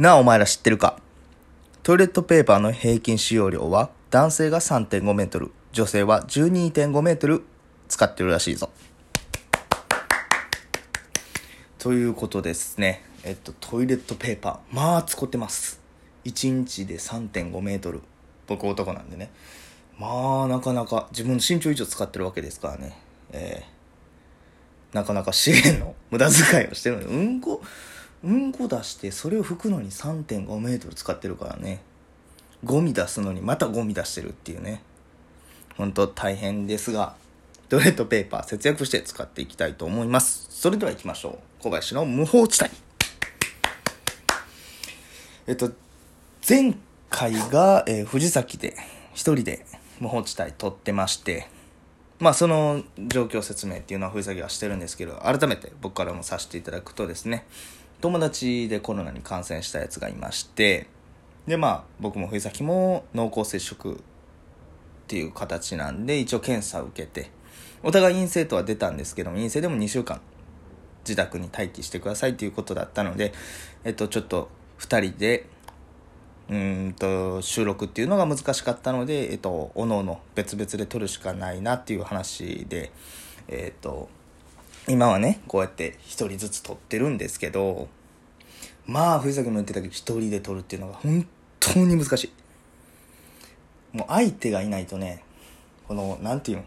なあお前ら知ってるか？トイレットペーパーの平均使用量は男性が3.5メートル、女性は12.5メートル使ってるらしいぞ。ということですね。えっと、トイレットペーパー。まあ、使ってます。1日で3.5メートル。僕男なんでね。まあ、なかなか自分の身長以上使ってるわけですからね。えー、なかなか資源の無駄遣いをしてるので、うんこ、うんこ出して、それを拭くのに3.5メートル使ってるからね。ゴミ出すのにまたゴミ出してるっていうね。ほんと大変ですが、トイレットペーパー節約して使っていきたいと思います。それでは行きましょう。小林の無法地帯。えっと、前回が、えー藤崎で一人で無法地帯撮ってまして、まあその状況説明っていうのは藤崎はしてるんですけど、改めて僕からもさせていただくとですね、友達でコロナに感染したやつがいまして、でまあ僕も藤崎も濃厚接触っていう形なんで一応検査を受けてお互い陰性とは出たんですけども陰性でも2週間自宅に待機してくださいということだったのでえっとちょっと2人でうんと収録っていうのが難しかったのでえっとおのおの別々で撮るしかないなっていう話でえっと今はねこうやって1人ずつ撮ってるんですけどまあ藤崎も言ってたけど一人で撮るっていうのが本当に難しい。もう相手がいないとねこのなんていうの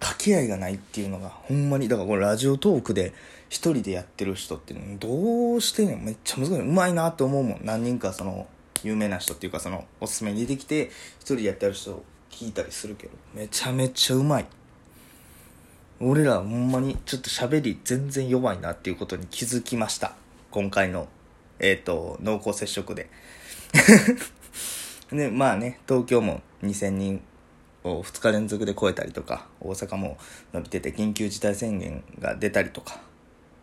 掛け合いがないっていうのがほんまにだからこれラジオトークで一人でやってる人ってどうしてんのめっちゃ難しい。うまいなって思うもん。何人かその有名な人っていうかそのおすすめに出てきて一人でやってる人聞いたりするけどめちゃめちゃうまい。俺らほんまにちょっと喋り全然弱いなっていうことに気づきました。今回のえっ、と濃厚接触で。でまあね東京も2000人を2日連続で超えたりとか大阪も伸びてて緊急事態宣言が出たりとか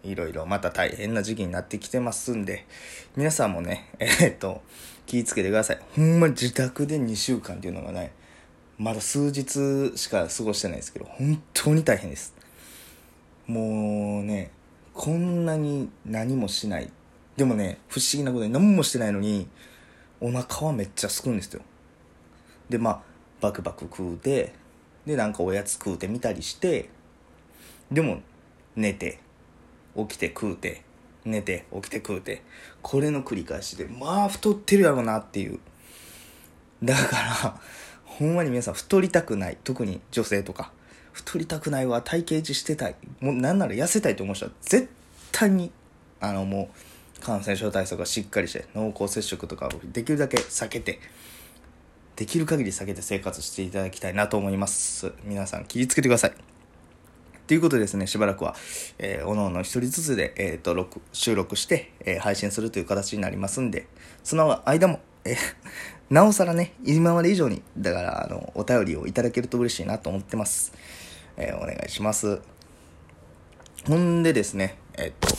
いろいろまた大変な時期になってきてますんで皆さんもね えっ、と気ぃつけてください。ほんまに自宅で2週間っていうのがねまだ数日しか過ごしてないですけど本当に大変です。もうねこんなに何もしない。でもね不思議なことに何もしてないのにお腹はめっちゃすくんですよ。でまあバクバク食うてでなんかおやつ食うてみたりしてでも寝て起きて食うて寝て起きて食うてこれの繰り返しでまあ太ってるやろなっていう。だからほんまに皆さん太りたくない。特に女性とか。太りたくないわ体型維持してたい。もうなんなら痩せたいと思う人は絶対にあのもう感染症対策がしっかりして濃厚接触とかをできるだけ避けてできる限り避けて生活していただきたいなと思います。皆さん気をつけてください。ということでですねしばらくは、えー、おのおの一人ずつで、えー、と録収録して、えー配信するという形になりますんでその間も、えーなおさらね今まで以上にだからあのお便りをいただけると嬉しいなと思ってます、えーお願いしますほんでですね、えっと、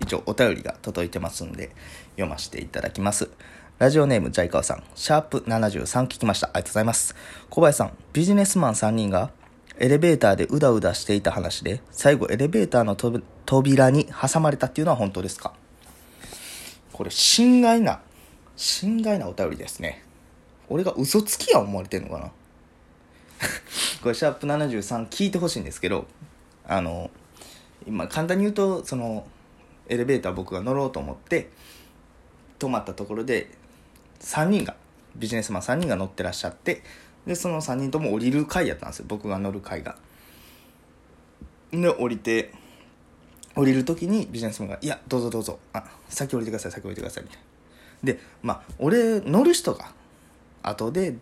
一応お便りが届いてますんで、読ませていただきます。ラジオネームジャイカワさん、シャープ73聞きました。ありがとうございます。小林さん、ビジネスマン3人がエレベーターでうだうだしていた話で、最後エレベーターの扉に挟まれたっていうのは本当ですか？これ、心外な、心外なお便りですね。俺が嘘つきや思われてんのかな？これ、シャープ73聞いてほしいんですけど、あの、今簡単に言うとそのエレベーター僕が乗ろうと思って止まったところで3人がビジネスマン3人が乗ってらっしゃってでその3人とも降りる階やったんですよ。僕が乗る階が。で降りて降りる時にビジネスマンが「いやどうぞどうぞ。あ先降りてください先降りてください」みたいな。でまあ俺乗る人が後で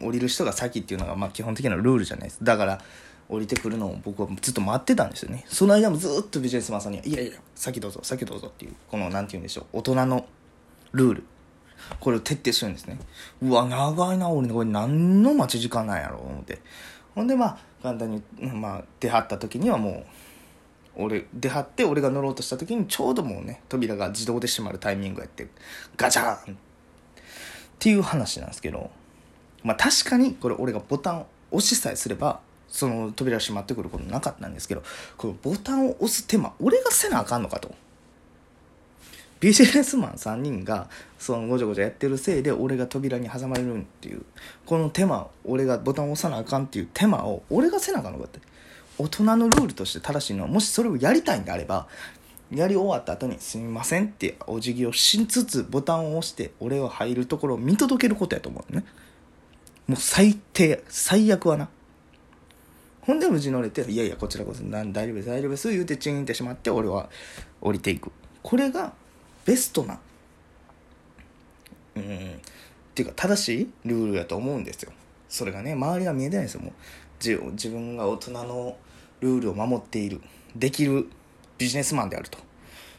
降りる人が先っていうのがまあ基本的なルールじゃないです。だから降りてくるのを僕はずっと待ってたんですよね。その間もずっとビジネスマンさんに「いやいや先どうぞ先どうぞ」っていうこのなんて言うんでしょう大人のルール。これを徹底してるんですね。うわ長いな俺これ何の待ち時間なんやろ思って。ほんでまあ簡単に、まあ、出はった時にはもう俺出はって俺が乗ろうとした時にちょうどもうね扉が自動で閉まるタイミングやってガチャンっていう話なんですけどまあ確かにこれ俺がボタンを押しさえすればその扉閉まってくることなかったんですけどこのボタンを押す手間俺がせなあかんのかと。ビジネスマン3人がそのごちゃごちゃやってるせいで俺が扉に挟まれるっていうこの手間俺がボタンを押さなあかんっていう手間を俺がせなあかんのかって。大人のルールとして正しいのはもしそれをやりたいんであればやり終わった後に「すみません」ってお辞儀をしつつボタンを押して俺は入るところを見届けることやと思うね。もう最低最悪はな。ほんで無事乗れて「いやいやこちらこそ大丈夫です大丈夫です」言うてチーンってしまって俺は降りていく。これがベストなうんっていうか正しいルールやと思うんですよ。それがね周りが見えてないんですよ。もう自自分が大人のルールを守っているできるビジネスマンであると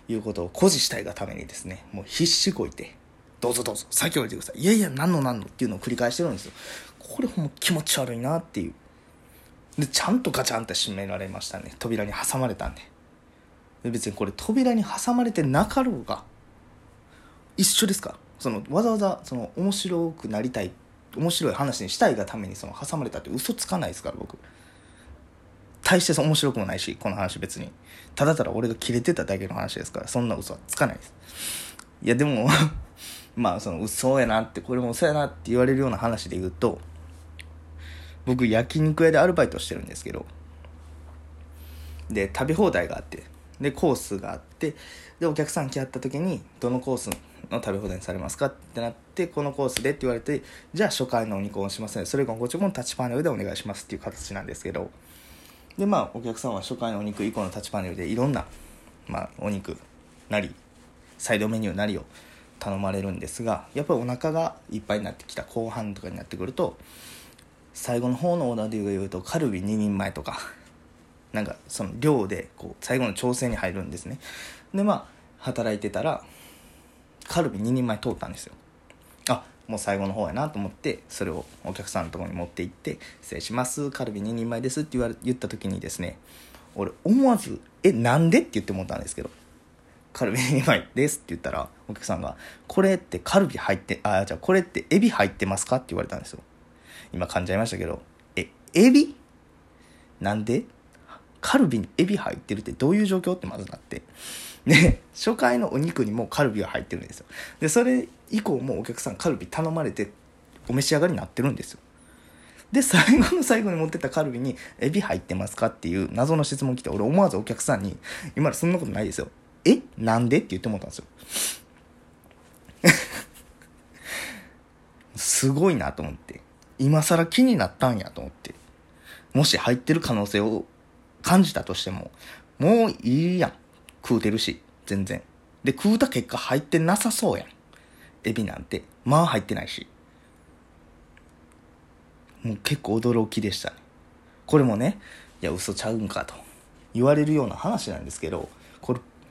いうことを誇示したいがためにですねもう必死こいてどうぞどうぞ先降りてください。いやいや何の何のっていうのを繰り返してるんですよ。これほんま気持ち悪いなっていう。でちゃんとガチャンって閉められましたね。扉に挟まれたんで。で別にこれ扉に挟まれてなかろうが一緒ですか？そのわざわざその面白くなりたい面白い話にしたいがためにその挟まれたって嘘つかないですから僕。大して面白くもないしこの話別に。ただただ俺がキレてただけの話ですからそんな嘘はつかないです。いやでもまあその嘘やなってこれも嘘やなって言われるような話で言うと僕焼肉屋でアルバイトしてるんですけどで食べ放題があってでコースがあってでお客さん来はった時にどのコースの食べ放題にされますかってなってこのコースでって言われてじゃあ初回のお肉をしますのでそれがご注文タッチパネルでお願いしますっていう形なんですけどでまあお客さんは初回のお肉以降のタッチパネルでいろんな、まあ、お肉なりサイドメニューなりを頼まれるんですがやっぱりお腹がいっぱいになってきた後半とかになってくると最後の方のオーダーで言うとカルビ2人前とか なんかその量でこう最後の調整に入るんですねでまあ働いてたらカルビ2人前通ったんですよあもう最後の方やなと思ってそれをお客さんのとこに持って行って「失礼しますカルビ2人前です」って言われ言った時にですね俺思わず「えなんで?」って言って思ったんですけど「カルビ2人前です」って言ったらお客さんが「これってカルビ入ってあじゃあこれってエビ入ってますか?」って言われたんですよ今噛んじゃいましたけど「えエビ？なんで？カルビにエビ入ってるってどういう状況?」ってまずなってで初回のお肉にもカルビが入ってるんですよでそれ以降もお客さんカルビ頼まれてお召し上がりになってるんですよで最後の最後に持ってたカルビに「エビ入ってますか?」っていう謎の質問来て俺思わずお客さんに「今そんなことないですよえ？なんで?」って言ってもったんですよ。すごいなと思って。今更気になったんやと思って。もし入ってる可能性を感じたとしてももういいやん。食うてるし全然。で食うた結果入ってなさそうやん。エビなんて。まあ入ってないし。もう結構驚きでしたね。これもねいや嘘ちゃうんかと言われるような話なんですけど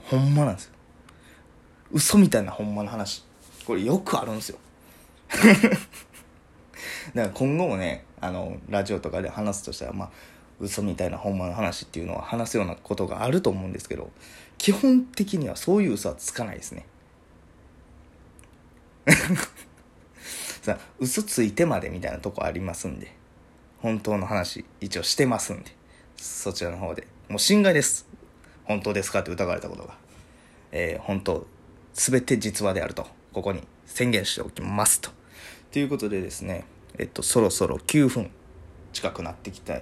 ほんまなんですよ。嘘みたいなほんまの話。これよくあるんですよ。だから今後もねあのラジオとかで話すとしたらまあ嘘みたいなほんまの話っていうのは話すようなことがあると思うんですけど基本的にはそういう嘘はつかないですね。さ嘘ついてまでみたいなとこありますんで本当の話一応してますんでそちらの方で。もう心外です。本当ですか？って疑われたことが。えー、本当全て実話であると。ここに宣言しておきますと。ということでですねえっとそろそろ9分近くなってきた。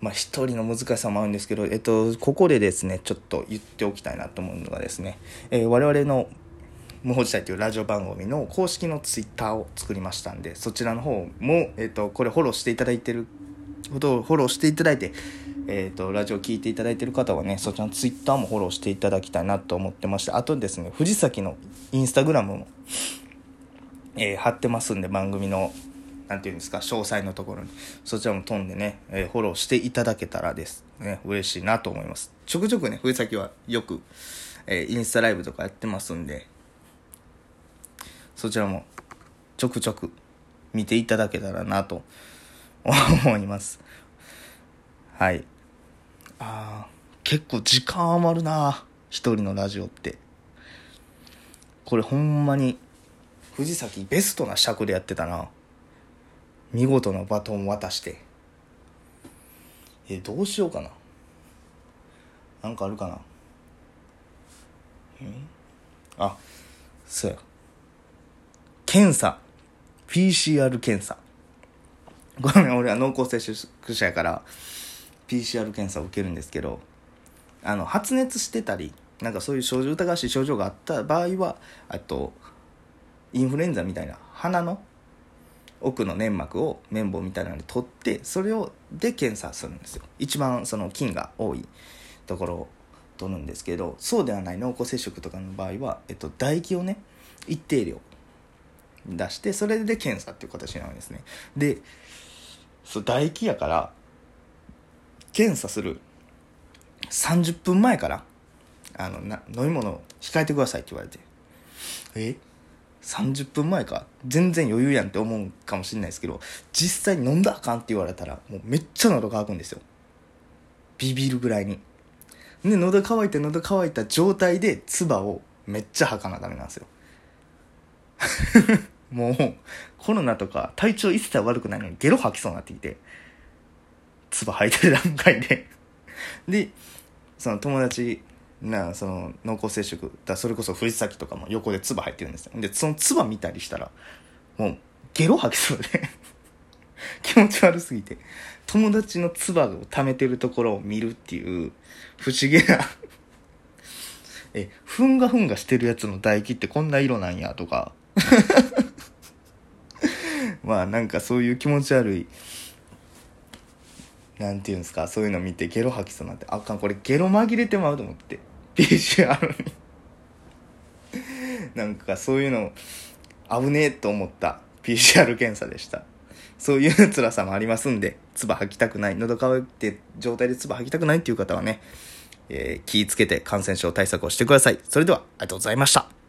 まあ一人の難しさもあるんですけど、えっと、ここでですねちょっと言っておきたいなと思うのがですね、えー、我々の無法地帯というラジオ番組の公式のツイッターを作りましたんでそちらの方も、えっと、これフォローしていただいてることをフォローしていただいてえーと、ラジオ聴いていただいている方はねそちらのツイッターもフォローしていただきたいなと思ってましてあとですね藤崎のインスタグラムも、えー、貼ってますんで番組のなんていうんですか詳細のところに。そちらも飛んでね、えー、フォローしていただけたらです。ね嬉しいなと思います。ちょくちょくね藤崎はよく、えー、インスタライブとかやってますんでそちらもちょくちょく見ていただけたらなと思います。はい。ああ結構時間余るな一人のラジオって。これほんまに藤崎ベストな尺でやってたな。見事なバトン渡して。えどうしようかな。なんかあるかな。んあそうや。検査。PCR 検査。ごめん俺は濃厚接触者やから。PCR 検査を受けるんですけどあの発熱してたりなんかそういう症状疑わしい症状があった場合はあとインフルエンザみたいな鼻の奥の粘膜を綿棒みたいなので取ってそれをで検査するんですよ。一番その菌が多いところを取るんですけどそうではない濃厚接触とかの場合は、えっと、唾液をね一定量出してそれで検査っていう形なんですね。でそう唾液やから検査する30分前からあのな飲み物控えてくださいって言われて。え？30分前か？全然余裕やんって思うかもしれないですけど実際に飲んだあかんって言われたらもうめっちゃ喉乾くんですよ。ビビるぐらいに。で喉乾いて喉乾いた状態で唾をめっちゃ吐かなダメなんですよ。もうコロナとか体調一切悪くないのにゲロ吐きそうになってきて。唾吐いてる段階で。でその友達なその濃厚接触だそれこそ藤崎とかも横で唾入ってるんですよ。でその唾見たりしたらもうゲロ吐きそうで。気持ち悪すぎて友達の唾を溜めてるところを見るっていう不思議なえふんがふんがしてるやつの唾液ってこんな色なんやとか。まあなんかそういう気持ち悪いなんていうんですかそういうの見てゲロ吐きそうになってあかんこれゲロ紛れてまうと思って PCR に。なんかそういうの危ねえと思った PCR 検査でした。そういう辛さもありますんで唾吐きたくない喉乾いて状態で唾吐きたくないっていう方はね、えー、気ぃつけて感染症対策をしてください。それではありがとうございました。